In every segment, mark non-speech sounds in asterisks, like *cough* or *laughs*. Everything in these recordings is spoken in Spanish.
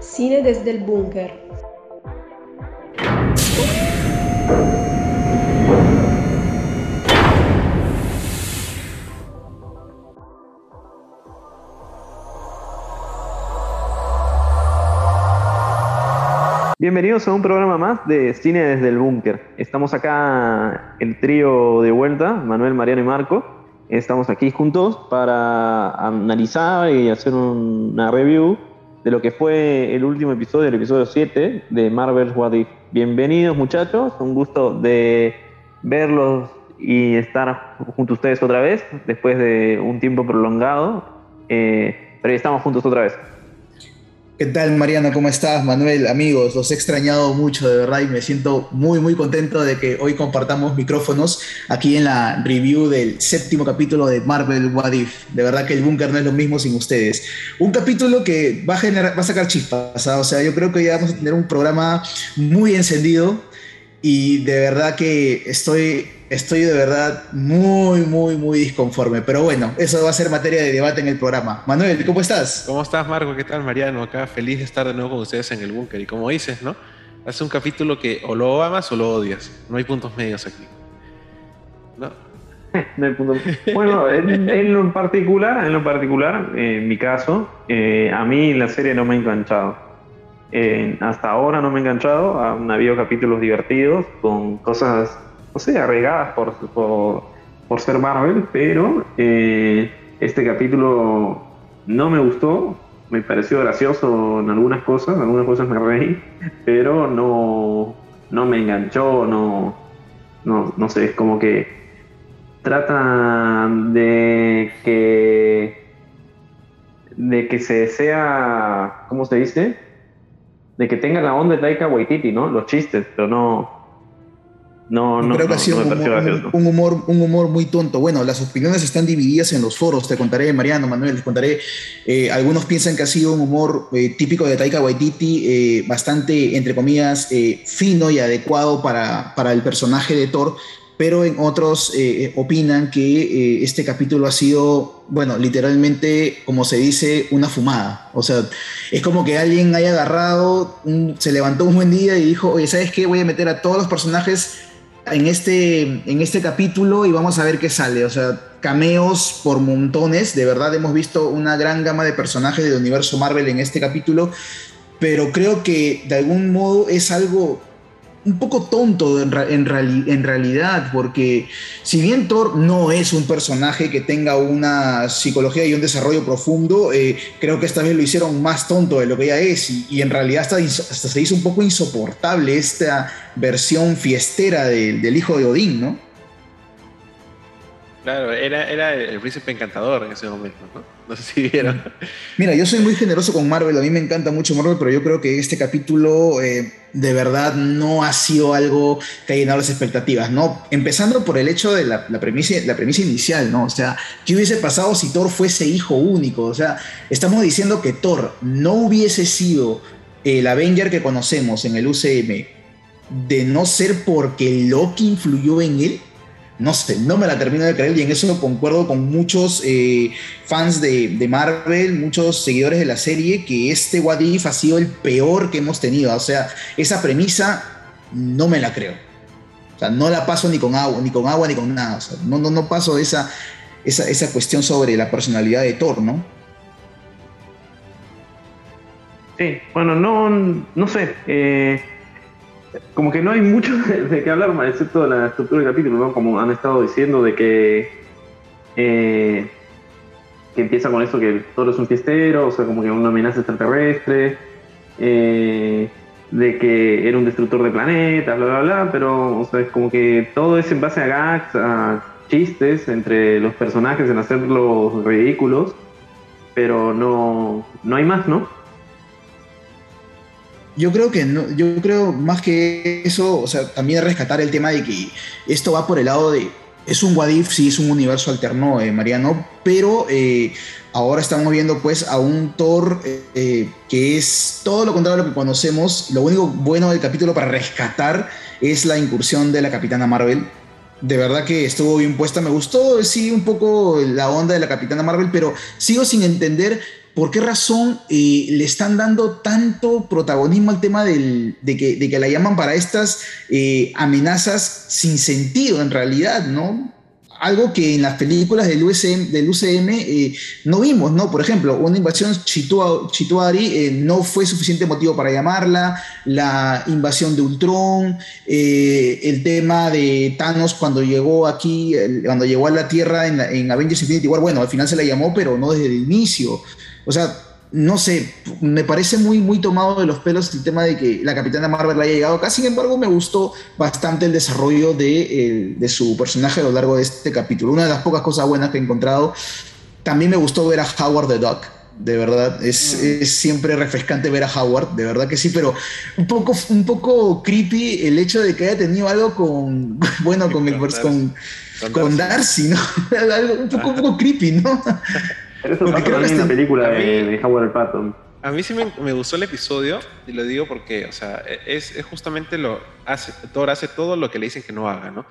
Cine desde el búnker. Bienvenidos a un programa más de Cine desde el Búnker. Estamos acá el trío de vuelta, Manuel, Mariano y Marco. Estamos aquí juntos para analizar y hacer una review de lo que fue el último episodio, el episodio 7 de Marvel's What If. Bienvenidos muchachos, un gusto de verlos y estar junto a ustedes otra vez, después de un tiempo prolongado, eh, pero estamos juntos otra vez. ¿Qué tal, Mariana? ¿Cómo estás? Manuel, amigos, los he extrañado mucho, de verdad, y me siento muy, muy contento de que hoy compartamos micrófonos aquí en la review del séptimo capítulo de Marvel What If. De verdad que el búnker no es lo mismo sin ustedes. Un capítulo que va a, generar, va a sacar chispas, ¿ah? o sea, yo creo que ya vamos a tener un programa muy encendido y de verdad que estoy estoy de verdad muy, muy, muy disconforme. Pero bueno, eso va a ser materia de debate en el programa. Manuel, ¿cómo estás? ¿Cómo estás, Marco? ¿Qué tal, Mariano? Acá feliz de estar de nuevo con ustedes en el búnker. Y como dices, ¿no? Hace un capítulo que o lo amas o lo odias. No hay puntos medios aquí. ¿No? *laughs* no hay puntos Bueno, en, lo particular, en lo particular, en mi caso, eh, a mí la serie no me ha enganchado. Eh, hasta ahora no me ha enganchado. Han habido capítulos divertidos con cosas no sé, arregadas por, por, ser Marvel, pero eh, este capítulo no me gustó, me pareció gracioso en algunas cosas, en algunas cosas me reí, pero no, no me enganchó, no, no, no sé, es como que trata de que de que se sea, ¿cómo se dice? De que tenga la onda de Taika Waititi, ¿no? Los chistes, pero no, no, no, creo que ha sido un, humor, un humor muy tonto. Bueno, las opiniones están divididas en los foros. Te contaré, Mariano, Manuel, les contaré. Eh, algunos piensan que ha sido un humor eh, típico de Taika Waititi, eh, bastante, entre comillas, fino y adecuado para, para, el personaje de Thor. Pero en otros opinan que este capítulo ha sido, bueno, literalmente, como se dice, una fumada. O sea, es como que alguien haya agarrado, se levantó un buen día y dijo, oye, ¿sabes qué? Voy a meter a todos los personajes en este, en este capítulo y vamos a ver qué sale. O sea, cameos por montones. De verdad hemos visto una gran gama de personajes del universo Marvel en este capítulo. Pero creo que de algún modo es algo un poco tonto en, realidad, porque si bien Thor no es un personaje que tenga una psicología y un desarrollo profundo, eh, creo que esta vez lo hicieron más tonto de lo que ya es, y, en realidad hasta, hasta, se hizo un poco insoportable esta versión fiestera del hijo de Odín, ¿no? Claro, era, era el príncipe encantador en ese momento, ¿no? No sé si vieron. Mira, yo soy muy generoso con Marvel, a mí me encanta mucho Marvel, pero yo creo que este capítulo eh, de verdad no ha sido algo que haya llenado las expectativas, ¿no? Empezando por el hecho de la, premisa, la premisa inicial, ¿no? O sea, ¿qué hubiese pasado si Thor fuese hijo único? O sea, estamos diciendo que Thor no hubiese sido el Avenger que conocemos en el UCM de no ser porque Loki influyó en él no sé, no me la termino de creer y en eso concuerdo con muchos eh, fans de, Marvel, muchos seguidores de la serie, que este What If ha sido el peor que hemos tenido. O sea, esa premisa no me la creo. O sea, no la paso ni con agua, ni con agua, ni con nada. O sea, no, no, no paso esa, esa, esa cuestión sobre la personalidad de Thor, ¿no? Sí, bueno, no, no sé. Eh como que no hay mucho *laughs* de, qué hablar, excepto la estructura del capítulo, ¿no? Como han estado diciendo de que, eh, que empieza con eso que todo es un fiestero, o sea, como que una amenaza extraterrestre, eh, de que era un destructor de planetas, bla, bla, bla, pero, o sea, es como que todo es en base a gags, a chistes entre los personajes, en hacerlos ridículos, pero no, no hay más, ¿no? Yo creo que no, yo creo más que eso, o sea, también rescatar el tema de que esto va por el lado de es un Wadif, sí, es un universo alterno, eh, Mariano, pero eh, ahora estamos viendo pues a un Thor eh, que es todo lo contrario a lo que conocemos. Lo único bueno del capítulo para rescatar es la incursión de la Capitana Marvel, De verdad que estuvo bien puesta. Me gustó, sí, un poco la onda de la Capitana Marvel, pero sigo sin entender por qué razón eh, le están dando tanto protagonismo al tema de, que, la llaman para estas eh, amenazas sin sentido en realidad, ¿no? algo que en las películas del UCM, del UCM eh, no vimos, ¿no? Por ejemplo, una invasión Chituari eh, no fue suficiente motivo para llamarla, la invasión de Ultron, el tema de Thanos cuando llegó aquí, cuando llegó a la Tierra en, en Avengers Infinity War, bueno, al final se la llamó, pero no desde el inicio. O sea, no sé, me parece muy, muy tomado de los pelos el tema de que la Capitana Marvel haya llegado acá. Sin embargo, me gustó bastante el desarrollo de, su personaje a lo largo de este capítulo. Una de las pocas cosas buenas que he encontrado. También me gustó ver a Howard the Duck. De verdad, es, mm. siempre refrescante ver a Howard, de verdad que sí, pero un poco, un poco creepy el hecho de que haya tenido algo con, *laughs* bueno, con, el, con, con, Darcy, ¿no? *laughs* algo un poco, un poco creepy, ¿no? *laughs* Pero eso pasa también en la película de, Howard Patton. A mí sí me, gustó el episodio y lo digo porque, o sea, es, justamente lo hace, Thor hace todo lo que le dicen que no haga, ¿no?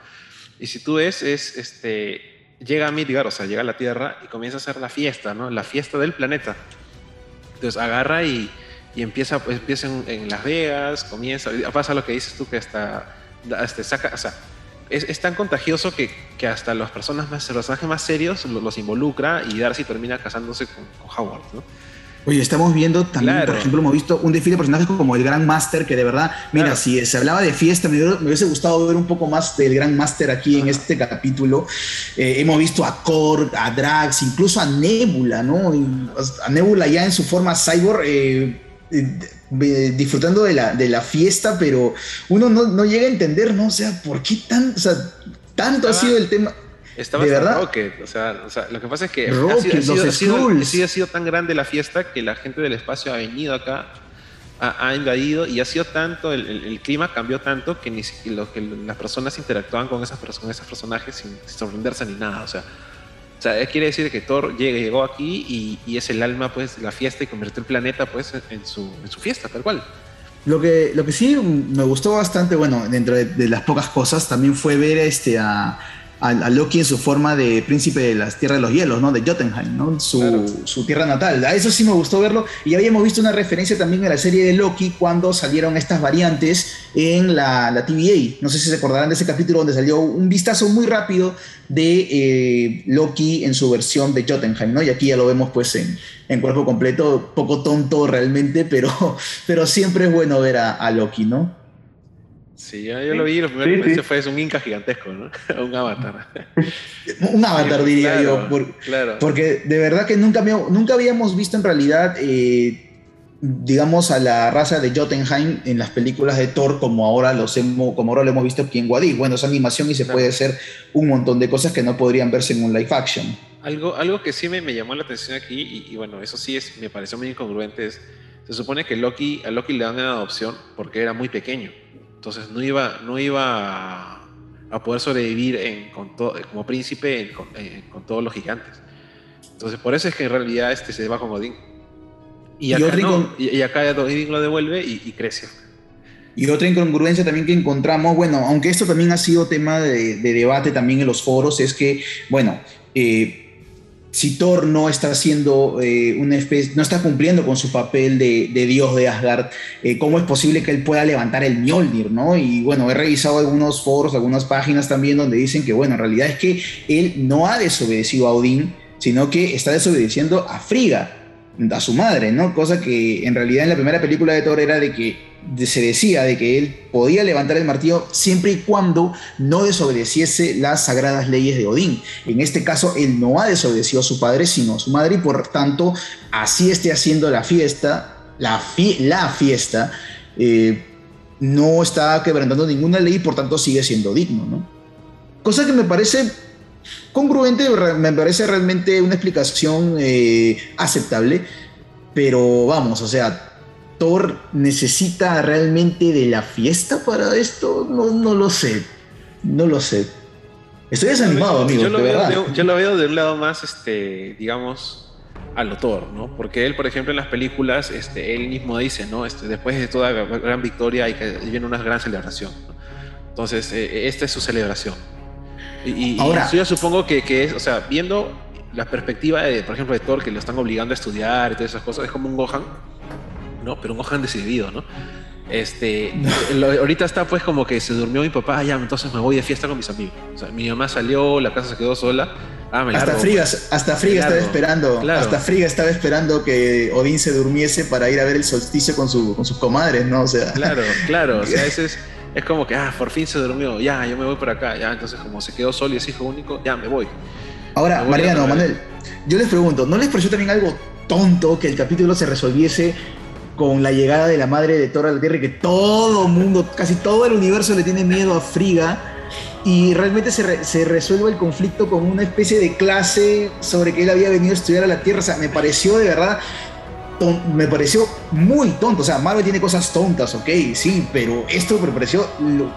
Y si tú ves, es, este, llega a Midgard, o sea, llega a la Tierra y comienza a hacer la fiesta, ¿no? La fiesta del planeta. Entonces agarra y, y empieza, pues, empieza en, Las Vegas, comienza, pasa lo que dices tú que hasta, hasta saca, o sea, es, tan contagioso que, que, hasta las personas más, los personajes más serios los, involucra y Darcy termina casándose con, Howard, ¿no? Oye, estamos viendo también, por ejemplo, hemos visto un desfile de personajes como el Gran Master, que de verdad, mira, si se hablaba de fiesta, me, hubiese gustado ver un poco más del Gran Master aquí en este capítulo. Eh, hemos visto a Korg, a Drax, incluso a Nebula, ¿no? A Nebula ya en su forma cyborg. Eh, disfrutando de la, de la fiesta, pero uno no, llega a entender, ¿no? O sea, ¿por qué tan, o sea, tanto ha sido el tema? Estaba de verdad. Rocket, o sea, o sea, lo que pasa es que ha, sido, ha, sido, tan grande la fiesta que la gente del espacio ha venido acá, ha, invadido y ha sido tanto, el, clima cambió tanto que, ni, lo, que las personas interactuaban con, esas, con esos personajes sin sorprenderse ni nada, o sea, o sea, quiere decir que Thor llegó aquí y, es el alma, pues, la fiesta y convirtió el planeta, pues, en su, en su fiesta, tal cual. Lo que, lo que sí me gustó bastante, bueno, dentro de, las pocas cosas, también fue ver este, a, a, Loki en su forma de príncipe de las tierras de los hielos, ¿no? De Jotunheim, ¿no? Su, su, tierra natal. A eso sí me gustó verlo. Y habíamos visto una referencia también en la serie de Loki cuando salieron estas variantes en la, la TVA. No sé si se acordarán de ese capítulo donde salió un vistazo muy rápido de eh, Loki en su versión de Jotunheim, ¿no? Y aquí ya lo vemos pues en, en cuerpo completo, poco tonto realmente, pero, *laughs* pero siempre es bueno ver a, a Loki, ¿no? Sí, yo, lo vi, lo primero que fue es un Inca gigantesco, ¿no? *laughs* un avatar. un avatar, diría yo. claro. Porque de verdad que nunca, nunca habíamos visto en realidad, eh, digamos, a la raza de Jotunheim en las películas de Thor como ahora, los hemos, como ahora lo hemos visto aquí en Guadix. Bueno, es animación y se puede hacer un montón de cosas que no podrían verse en un live action. Algo, algo que sí me, me llamó la atención aquí, y, bueno, eso sí es, me pareció muy incongruente, es, se supone que Loki, a Loki le dan una adopción porque era muy pequeño entonces no iba, no iba a, poder sobrevivir en, como príncipe con, todos los gigantes. Entonces por eso es que en realidad este se va con Odín. Y acá, y, acá Odín lo devuelve y, crece. Y otra incongruencia también que encontramos, bueno, aunque esto también ha sido tema de, debate también en los foros, es que, bueno, eh, si Thor no está haciendo eh, una especie, no está cumpliendo con su papel de, dios de Asgard, eh, ¿cómo es posible que él pueda levantar el Mjolnir, no? Y bueno, he revisado algunos foros, algunas páginas también donde dicen que, bueno, en realidad es que él no ha desobedecido a Odín, sino que está desobedeciendo a Frigga, a su madre, ¿no? Cosa que en realidad en la primera película de Thor era de que se decía de que él podía levantar el martillo siempre y cuando no desobedeciese las sagradas leyes de Odín. En este caso, él no ha desobedecido a su padre, sino a su madre, y por tanto, así esté haciendo la fiesta, la, fiesta, eh, no está quebrantando ninguna ley y por tanto sigue siendo digno, ¿no? Cosa que me parece congruente, me parece realmente una explicación eh, aceptable, pero vamos, o sea, Thor necesita realmente de la fiesta para esto? No, no lo sé. No lo sé. Estoy desanimado, amigo. Yo lo, veo, yo lo veo de un lado más, este, digamos, a lo Thor, ¿no? Porque él, por ejemplo, en las películas, este, él mismo dice, ¿no? Este, después de toda gran victoria hay que, viene una gran celebración. Entonces, eh, esta es su celebración. Y, Ahora, yo supongo que, que, es, o sea, viendo la perspectiva, de, por ejemplo, de Thor, que lo están obligando a estudiar y todas esas cosas, es como un Gohan, ¿no? Pero un Gohan decidido, ¿no? Este, ahorita está pues como que se durmió mi papá, ya, entonces me voy de fiesta con mis amigos. O sea, mi mamá salió, la casa se quedó sola. Ah, hasta Friga, hasta Friga estaba esperando, hasta Friga estaba esperando que Odín se durmiese para ir a ver el solsticio con, su, con sus comadres, ¿no? O sea. Claro, claro. O sea, *laughs* ese es, es como que, ah, por fin se durmió, ya, yo me voy por acá, ya, entonces como se quedó solo y es hijo único, ya, me voy. Ahora, Mariano, Manuel, yo les pregunto, ¿no les pareció también algo tonto que el capítulo se resolviese con la llegada de la madre de Thor a la Tierra y que todo mundo, casi todo el universo le tiene miedo a Friga y realmente se, se, resuelve el conflicto con una especie de clase sobre que él había venido a estudiar a la Tierra. O sea, me pareció de verdad me pareció muy tonto. O sea, Marvel tiene cosas tontas, ok, sí, pero esto me pareció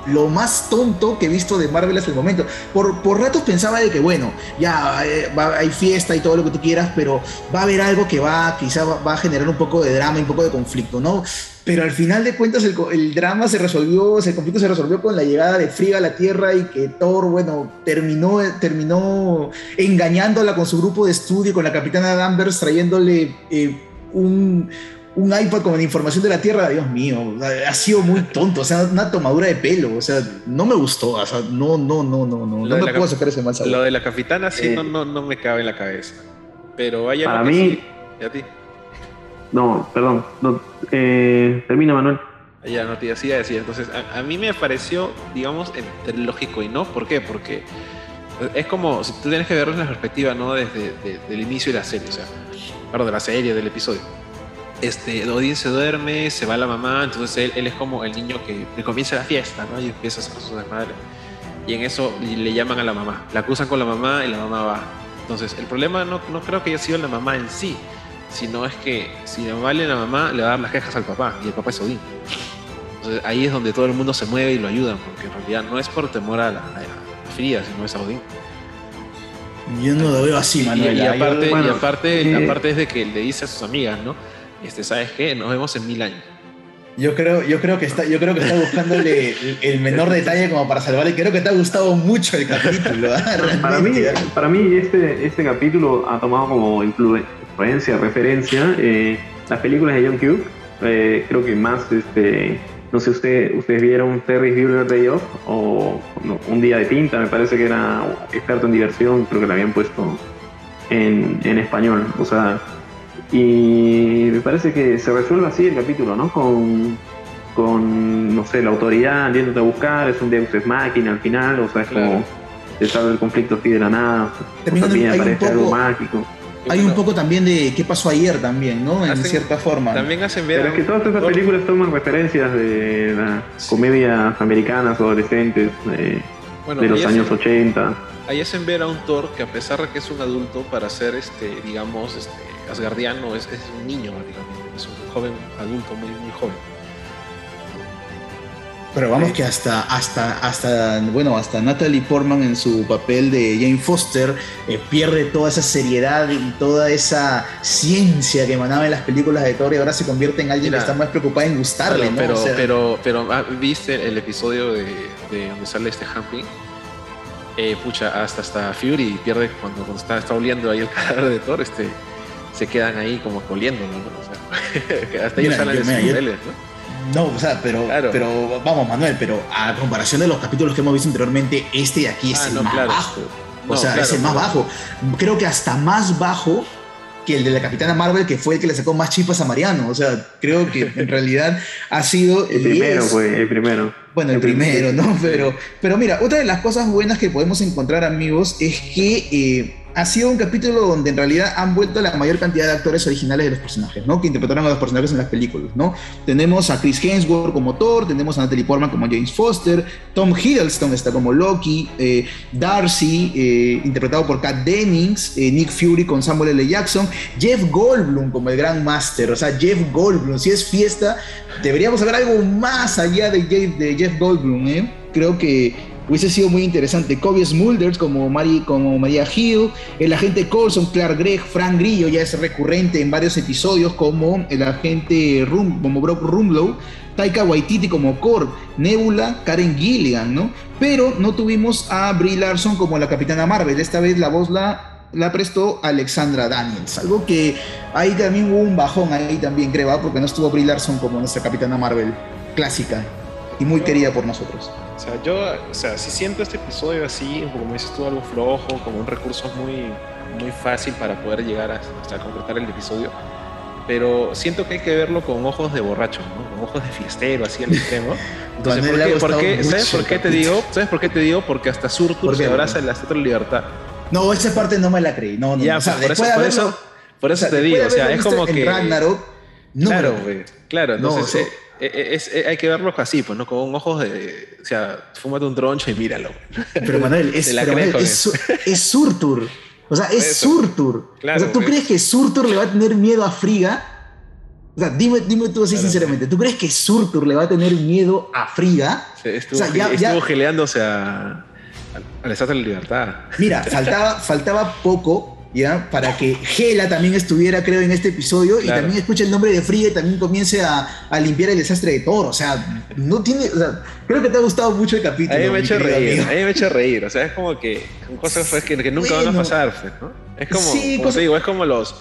lo, más tonto que he visto de Marvel hasta el momento. Por, por ratos pensaba de que, bueno, ya eh, hay fiesta y todo lo que tú quieras, pero va a haber algo que va, quizá va, a generar un poco de drama y un poco de conflicto, ¿no? Pero al final de cuentas el, drama se resolvió, el conflicto se resolvió con la llegada de Frigga a la Tierra y que Thor, bueno, terminó, terminó engañándola con su grupo de estudio, con la capitana Danvers, trayéndole... Eh, un, un iPad con la información de la Tierra, Dios mío, ha sido muy tonto, o sea, una tomadura de pelo, o sea, no me gustó, o sea, no, no, no, no, no, no me puedo sacar ese mal sabor. Lo de la capitana sí no, no, no me cabe en la cabeza, pero vaya Para mí... ¿Y a ti? No, perdón, no, eh, termina Manuel. Ya, no te decía decir. Entonces, a, mí me pareció, digamos, entre lógico y no. ¿Por qué? Porque es como, si tú tienes que verlo en la perspectiva, ¿no? Desde el inicio de la serie, o sea, perdón, de la serie, del episodio. Este, Odín se duerme, se va la mamá, entonces él, es como el niño que, comienza la fiesta, ¿no? Y empieza a hacer sus desmadres. Y en eso le llaman a la mamá, la acusan con la mamá y la mamá va. Entonces, el problema no, no creo que haya sido la mamá en sí, sino es que si la mamá le la mamá, le va a dar las quejas al papá, y el papá es Odín. Entonces, ahí es donde todo el mundo se mueve y lo ayudan, porque en realidad no es por temor a la, a la ferida, sino es a Odín. Yo no lo veo así, Manuel. Y, aparte, y aparte, eh, aparte es de que le dice a sus amigas, ¿no? Este, ¿sabes qué? Nos vemos en mil años. Yo creo, yo creo que está, yo creo que está buscándole el, menor *laughs* detalle como para salvarle. Creo que te ha gustado mucho el capítulo. ¿ah? para mí, para mí este, este capítulo ha tomado como influencia, referencia eh, las películas de John Q. Eh, creo que más este, no sé, usted, ustedes vieron Terry Bueller Day Off o Un Día de Pinta, me parece que era experto en diversión, creo que lo habían puesto en, en español. O sea, y me parece que se resuelve así el capítulo, ¿no? Con, con no sé, la autoridad yéndote a buscar, es un Deus Ex Máquina al final, o sea, es como se sale el conflicto así de la nada. También, aparece algo mágico. Hay un poco también de qué pasó ayer también, ¿no? En cierta forma. También hacen ver. Pero es que todas estas películas toman referencias de las comedias americanas o adolescentes de, los años 80. Ahí hacen ver a un Thor que a pesar de que es un adulto para ser este, digamos, este, asgardiano, es, es un niño prácticamente, es un joven adulto muy, muy joven. Pero vamos que hasta, hasta, hasta, bueno, hasta Natalie Portman en su papel de Jane Foster eh, pierde toda esa seriedad y toda esa ciencia que emanaba en las películas de Thor y ahora se convierte en alguien que está más preocupado en gustarle, pero, ¿no? Pero, pero, ah, ¿viste el episodio de, donde sale este Hamping? Eh, pucha, hasta, hasta Fury pierde cuando, cuando está, está oliendo ahí el *laughs* cadáver de Thor, este, se quedan ahí como oliendo, ¿no? O sea, *laughs* hasta ellos salen de sus niveles, ¿no? No, o sea, pero, pero vamos, Manuel, pero a comparación de los capítulos que hemos visto anteriormente, este de aquí es ah, el más bajo. O sea, es el más bajo. Creo que hasta más bajo que el de la Capitana Marvel, que fue el que le sacó más chispas a Mariano. O sea, creo que en *laughs* realidad ha sido... El primero, güey, el primero. Bueno, el, primero, ¿no? Pero, pero mira, otra de las cosas buenas que podemos encontrar, amigos, es que... Eh, ha sido un capítulo donde en realidad han vuelto la mayor cantidad de actores originales de los personajes, ¿no? Que interpretaron a los personajes en las películas, ¿no? Tenemos a Chris Hemsworth como Thor, tenemos a Natalie Portman como James Foster, Tom Hiddleston está como Loki, eh, Darcy, eh, interpretado por Kat Dennings, eh, Nick Fury con Samuel L. Jackson, Jeff Goldblum como el Gran Master, o sea, Jeff Goldblum, si es fiesta, deberíamos saber algo más allá de Jeff, de Jeff Goldblum, ¿eh? Creo que hubiese sido muy interesante. Kobe Smulders como, Mari, como María Hill, el agente Colson, Clark Gregg, Frank Grillo ya es recurrente en varios episodios como el agente Rum, como Brock Rumlow, Taika Waititi como Korg, Nebula, Karen Gilligan, ¿no? Pero no tuvimos a Brie Larson como la Capitana Marvel. Esta vez la voz la, la prestó Alexandra Daniels. Algo que ahí también hubo un bajón ahí también, creo, ¿ah? porque no estuvo Brie Larson como nuestra Capitana Marvel clásica y muy querida por nosotros. O sea, yo, o sea, si siento este episodio así, como dices tú, algo flojo, como un recurso muy, muy fácil para poder llegar a, hasta concretar el episodio, pero siento que hay que verlo con ojos de borracho, ¿no? Con ojos de fiestero, así al extremo. *laughs* Entonces, ¿por qué, por qué, ¿sabes por qué te digo? ¿Sabes por qué te digo? Porque hasta Surtur se abraza en la Estatua de Libertad. No, esa parte no me la creí. No, no, ya, o sea, por, eso, por, eso, por eso, te digo, o sea, es como que. Ragnarok, no claro, güey. Claro, entonces. No, es, hay que verlo así, pues, ¿no? Con ojos de. O sea, fúmate un troncho y míralo. Pero Manuel, *laughs* es, pero Manuel, es, es, Surtur. O sea, es Surtur. o sea, ¿tú crees que Surtur le va a tener miedo a Friga? O sea, dime, dime tú así sinceramente, ¿tú crees que Surtur le va a tener miedo a Friga? estuvo, o sea, ya, estuvo geleándose a, a la Estatua de la Libertad. Mira, *laughs* faltaba, faltaba poco ¿ya? Para que Gela también estuviera, creo, en este episodio y también escuche el nombre de Friga y también comience a, a, limpiar el desastre de Thor. O sea, no tiene. O sea, creo que te ha gustado mucho el capítulo. A mí me ha hecho reír, a mí me ha hecho reír. O sea, es como que cosas pues, que, que, nunca van a pasar, pues, ¿no? Es como, sí, como te digo, es como los.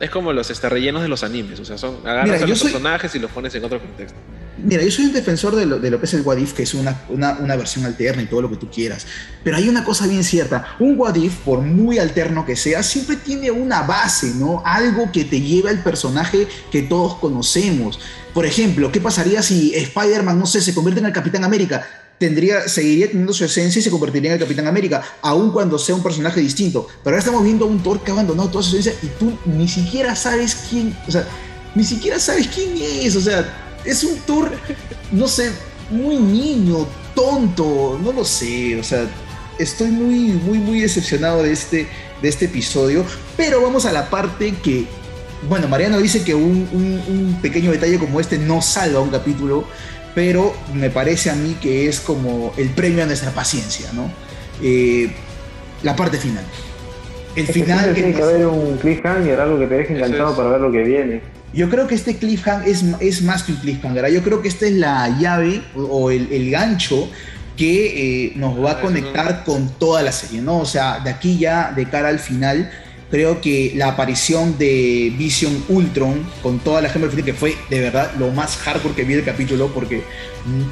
Es como los este, rellenos de los animes, o sea, son agarras a los personajes y los pones en otro contexto. Mira, yo soy un defensor de lo, que es el What If, que es una, una, una, versión alterna y todo lo que tú quieras. Pero hay una cosa bien cierta. Un What If, por muy alterno que sea, siempre tiene una base, ¿no? Algo que te lleva al personaje que todos conocemos. Por ejemplo, ¿qué pasaría si Spider-Man, no sé, se convierte en el Capitán América? Tendría, seguiría teniendo su esencia y se convertiría en el Capitán América, aun cuando sea un personaje distinto. Pero ahora estamos viendo a un Thor que ha abandonado toda su esencia y tú ni siquiera sabes quién, o sea, ni siquiera sabes quién es, o sea, es un tour, no sé, muy niño, tonto, no lo sé, o sea, estoy muy, muy, muy decepcionado de este, de este episodio, pero vamos a la parte que, bueno, Mariano dice que un, un, pequeño detalle como este no salva un capítulo, pero me parece a mí que es como el premio a nuestra paciencia, ¿no? Eh, la parte final. El final... tiene que haber un cliffhanger, algo que te deje enganchado para ver lo que viene. Yo creo que este cliffhanger es, es más que un cliffhanger. Yo creo que esta es la llave o el, el gancho que eh, nos va a conectar con toda la serie, ¿no? O sea, de aquí ya, de cara al final, creo que la aparición de Vision Ultron con toda la gema que fue de verdad lo más hardcore que vi el capítulo, porque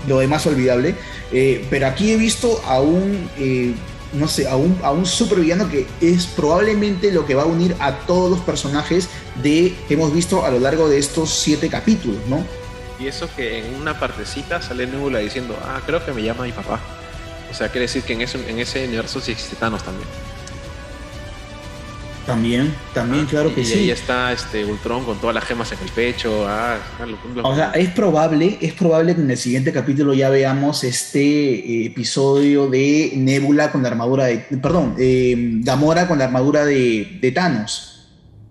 lo demás olvidable. Eh, pero aquí he visto a un eh, no sé, a un, a un supervillano que es probablemente lo que va a unir a todos los personajes de, que hemos visto a lo largo de estos siete capítulos, ¿no? Y eso que en una partecita sale Nebula diciendo, ah, creo que me llama mi papá. O sea, quiere decir que en ese, en ese universo sí existe Thanos también. También, también, claro que y sí. Y ahí está este Ultron con todas las gemas en el pecho. Ah, o sea, es probable, es probable que en el siguiente capítulo ya veamos este eh, episodio de Nebula con la armadura de. Perdón, eh, Gamora con la armadura de, de Thanos.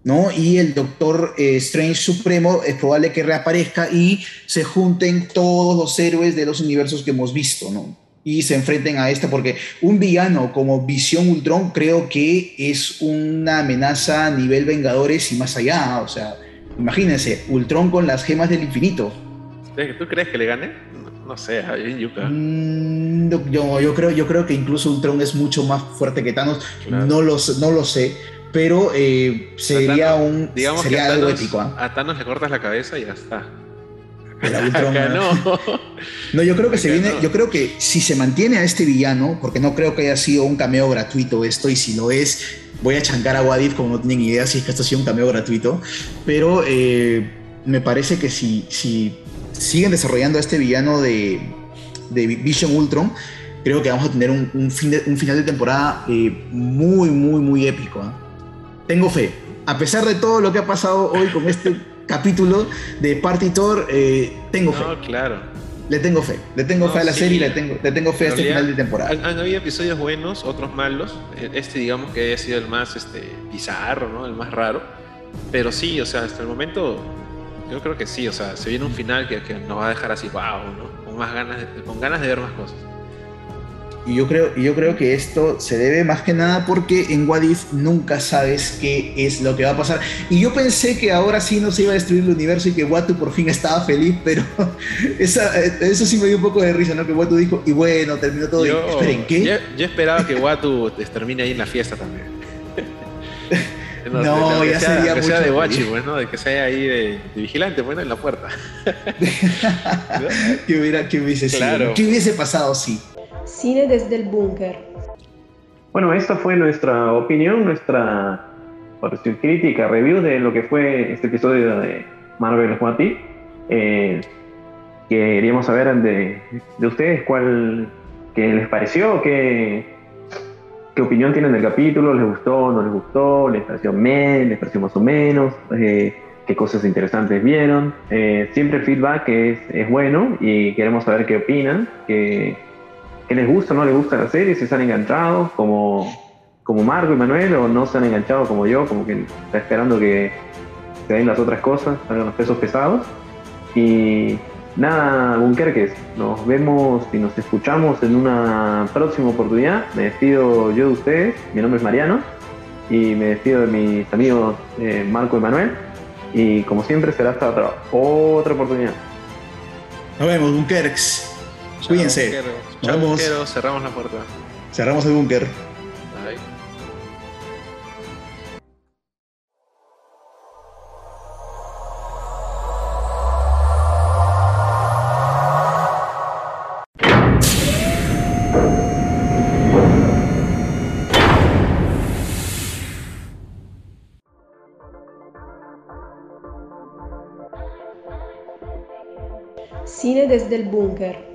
¿No? Y el Doctor eh, Strange Supremo es probable que reaparezca y se junten todos los héroes de los universos que hemos visto, ¿no? y se enfrenten a esta, porque un villano como Visión Ultron creo que es una amenaza a nivel Vengadores y más allá, o sea, imagínense, Ultron con las gemas del infinito. ¿Tú crees que le gane? No, sé, Yuka. Mm, yo, yo, creo, yo creo que incluso Ultron es mucho más fuerte que Thanos, no lo sé, pero eh, sería, un, sería algo épico. ¿ah? A Thanos le cortas la cabeza y ya está. *laughs* no. no, yo creo que se viene, yo creo que si se mantiene a este villano, porque no creo que haya sido un cameo gratuito esto, y si lo es, voy a chancar a Wadif como no tienen idea si es que esto ha sido un cameo gratuito, pero eh, me parece que si, si siguen desarrollando a este villano de, de Vision Ultron, creo que vamos a tener un, fin un final de temporada eh, muy, muy, muy épico. ¿ah? Tengo fe. A pesar de todo lo que ha pasado hoy con este *laughs* capítulo de Partitor, eh, tengo fe. No, claro. Le tengo fe. Le tengo fe a la serie y le tengo, le tengo fe a este final de temporada. Han, habido episodios buenos, otros malos. E, este, digamos que ha sido el más este, bizarro, ¿no? El más raro. Pero sí, o sea, hasta el momento, yo creo que sí. O sea, se viene un final que, que nos va a dejar así, wow, ¿no? Con más ganas, con ganas de ver más cosas. Y yo creo, y yo creo que esto se debe más que nada porque en What If nunca sabes qué es lo que va a pasar. Y yo pensé que ahora sí no se iba a destruir el universo y que Watu por fin estaba feliz, pero *laughs* eso sí me dio un poco de risa, ¿no? Que Watu dijo, y bueno, terminó todo. Yo, Esperen, ¿qué? Yo, yo esperaba que Watu termine ahí en la fiesta también. *laughs* No, no ya sea, sería que mucho sea de guachi, pues, ¿no? De que sea ahí de, de vigilante, bueno, en la puerta. *laughs* ¿Qué, hubiera, qué hubiese sido? Claro. ¿Qué hubiese pasado si? Cine desde el búnker. Bueno, esta fue nuestra opinión, nuestra crítica, review de lo que fue este episodio de Marvel What If. Eh, queríamos saber de, de ustedes cuál qué les pareció, qué, qué opinión tienen del capítulo, les gustó, no les gustó, les pareció men, les pareció más o menos, eh, qué cosas interesantes vieron. Eh, siempre el feedback es, es bueno y queremos saber qué opinan, qué, qué les gusta o no les gusta la serie, si están enganchados, como, como Marco y Manuel, o no se han enganchado como yo, como que está esperando que se den las otras cosas, salgan los pesos pesados. Y nada, Bunkerques, nos vemos y nos escuchamos en una próxima oportunidad. Me despido yo de ustedes, mi nombre es Mariano, y me despido de mis amigos eh, Marco y Manuel. Y como siempre, será hasta otra, otra oportunidad. Nos vemos, Bunkerx. Cuídense. Chao, Nos vemos. Cerramos la puerta. Cerramos el búnker. Cine desde el búnker.